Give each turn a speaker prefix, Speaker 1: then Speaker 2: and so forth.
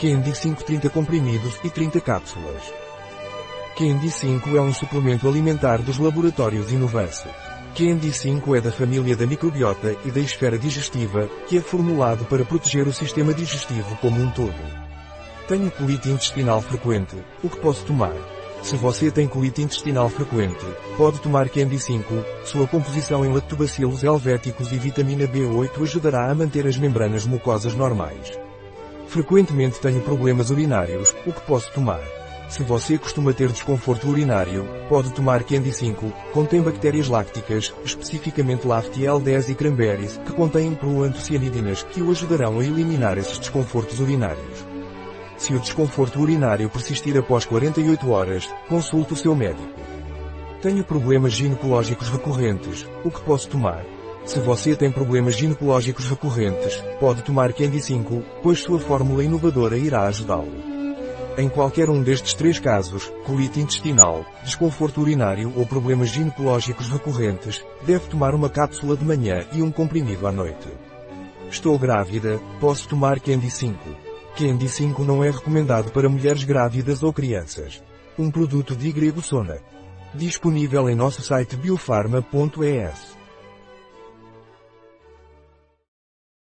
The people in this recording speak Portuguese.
Speaker 1: Candy 5 30 comprimidos e 30 cápsulas. Candy 5 é um suplemento alimentar dos laboratórios Inovance. Candy 5 é da família da microbiota e da esfera digestiva, que é formulado para proteger o sistema digestivo como um todo. Tenho colite intestinal frequente, o que posso tomar? Se você tem colite intestinal frequente, pode tomar Candy 5, sua composição em lactobacilos helvéticos e vitamina B8 ajudará a manter as membranas mucosas normais. Frequentemente tenho problemas urinários, o que posso tomar? Se você costuma ter desconforto urinário, pode tomar Candy 5, contém bactérias lácticas, especificamente Lactiel10 e Cranberries, que contêm proantocianidinas, que o ajudarão a eliminar esses desconfortos urinários. Se o desconforto urinário persistir após 48 horas, consulte o seu médico. Tenho problemas ginecológicos recorrentes, o que posso tomar? Se você tem problemas ginecológicos recorrentes, pode tomar Candy 5, pois sua fórmula inovadora irá ajudá-lo. Em qualquer um destes três casos, colite intestinal, desconforto urinário ou problemas ginecológicos recorrentes, deve tomar uma cápsula de manhã e um comprimido à noite. Estou grávida, posso tomar Candy 5. Candy 5 não é recomendado para mulheres grávidas ou crianças. Um produto de Grego Sona. Disponível em nosso site biofarma.es.